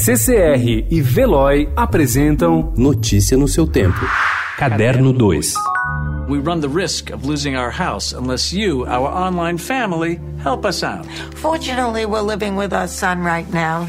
CCR e Veloy apresentam Notícia no seu tempo. Caderno 2. We run the risk of losing our house unless you, our online family, help us out. Fortunately, we're living with our son right now.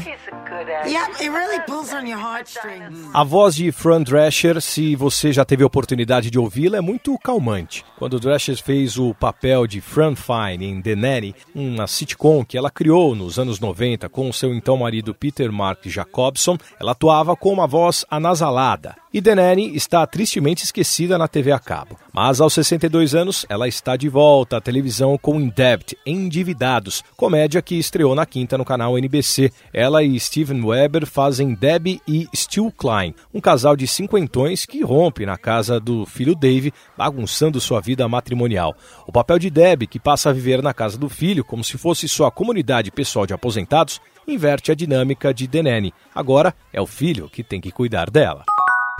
A voz de Fran Drescher, se você já teve a oportunidade de ouvi-la, é muito calmante. Quando Drescher fez o papel de Fran Fine em The Nanny, uma sitcom que ela criou nos anos 90 com seu então marido Peter Mark Jacobson, ela atuava com uma voz anasalada. E Nanny está tristemente esquecida na TV a cabo. Mas aos 62 anos, ela está de volta à televisão com In Debt, Endividados, comédia que estreou na quinta no canal NBC. Ela e Steven Weber fazem Debbie e Stu Klein, um casal de cinquentões que rompe na casa do filho Dave, bagunçando sua vida matrimonial. O papel de Debbie, que passa a viver na casa do filho como se fosse sua comunidade pessoal de aposentados, inverte a dinâmica de Nanny. Agora é o filho que tem que cuidar dela.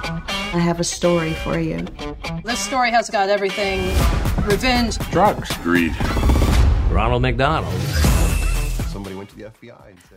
I have a story for you. This story has got everything revenge, drugs, greed. Ronald McDonald.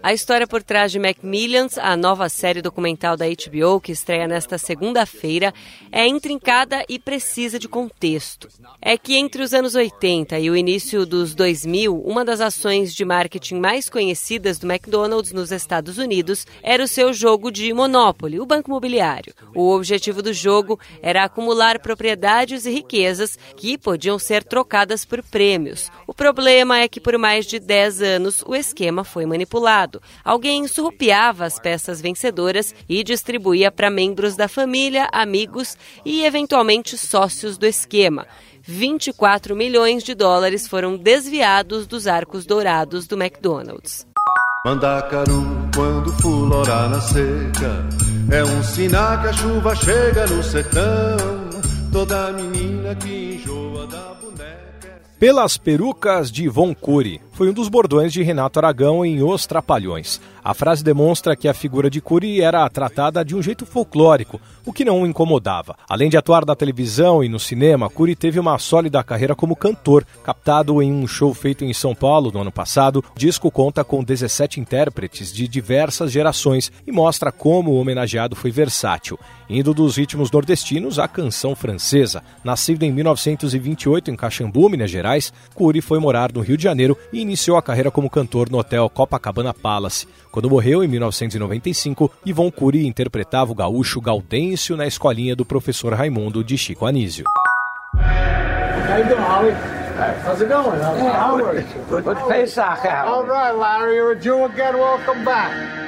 A história por trás de Macmillions, a nova série documental da HBO que estreia nesta segunda-feira, é intrincada e precisa de contexto. É que entre os anos 80 e o início dos 2000, uma das ações de marketing mais conhecidas do McDonald's nos Estados Unidos era o seu jogo de Monopoly, o banco imobiliário. O objetivo do jogo era acumular propriedades e riquezas que podiam ser trocadas por prêmios. O problema é que por mais de 10 anos o esquema foi manipulado. Alguém surrupiava as peças vencedoras e distribuía para membros da família, amigos e, eventualmente, sócios do esquema. 24 milhões de dólares foram desviados dos arcos dourados do McDonald's. Mandacaru, quando fulorar na seca, é um sinal que a chuva chega no sertão. Toda menina que enjoa da. Pelas perucas de Von Cury foi um dos bordões de Renato Aragão em Os Trapalhões. A frase demonstra que a figura de Cury era tratada de um jeito folclórico, o que não o incomodava. Além de atuar na televisão e no cinema, Cury teve uma sólida carreira como cantor. Captado em um show feito em São Paulo no ano passado, o disco conta com 17 intérpretes de diversas gerações e mostra como o homenageado foi versátil, indo dos ritmos nordestinos à canção francesa. Nascido em 1928 em Caxambu, Minas Gerais, Cury foi morar no Rio de Janeiro e iniciou a carreira como cantor no hotel Copacabana Palace. Quando morreu em 1995, Ivon Cury interpretava o gaúcho Gaudêncio na escolinha do professor Raimundo de Chico Anísio. How's it going? Howard. Good, good Pesach, All right, Larry, you're a Jew again. Welcome back.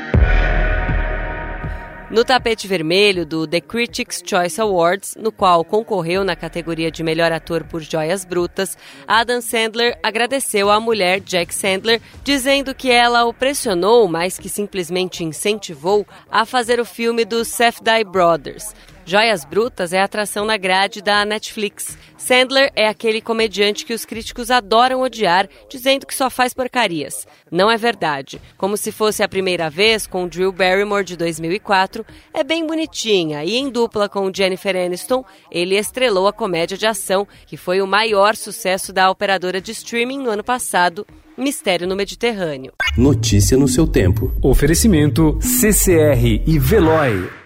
No tapete vermelho do The Critics' Choice Awards, no qual concorreu na categoria de melhor ator por Joias Brutas, Adam Sandler agradeceu à mulher Jack Sandler, dizendo que ela o pressionou, mais que simplesmente incentivou, a fazer o filme dos Safdie Brothers. Joias Brutas é atração na grade da Netflix. Sandler é aquele comediante que os críticos adoram odiar, dizendo que só faz porcarias. Não é verdade. Como se fosse a primeira vez com Drew Barrymore de 2004, é bem bonitinha e em dupla com Jennifer Aniston, ele estrelou a comédia de ação que foi o maior sucesso da operadora de streaming no ano passado, Mistério no Mediterrâneo. Notícia no seu tempo. Oferecimento CCR e Veloy.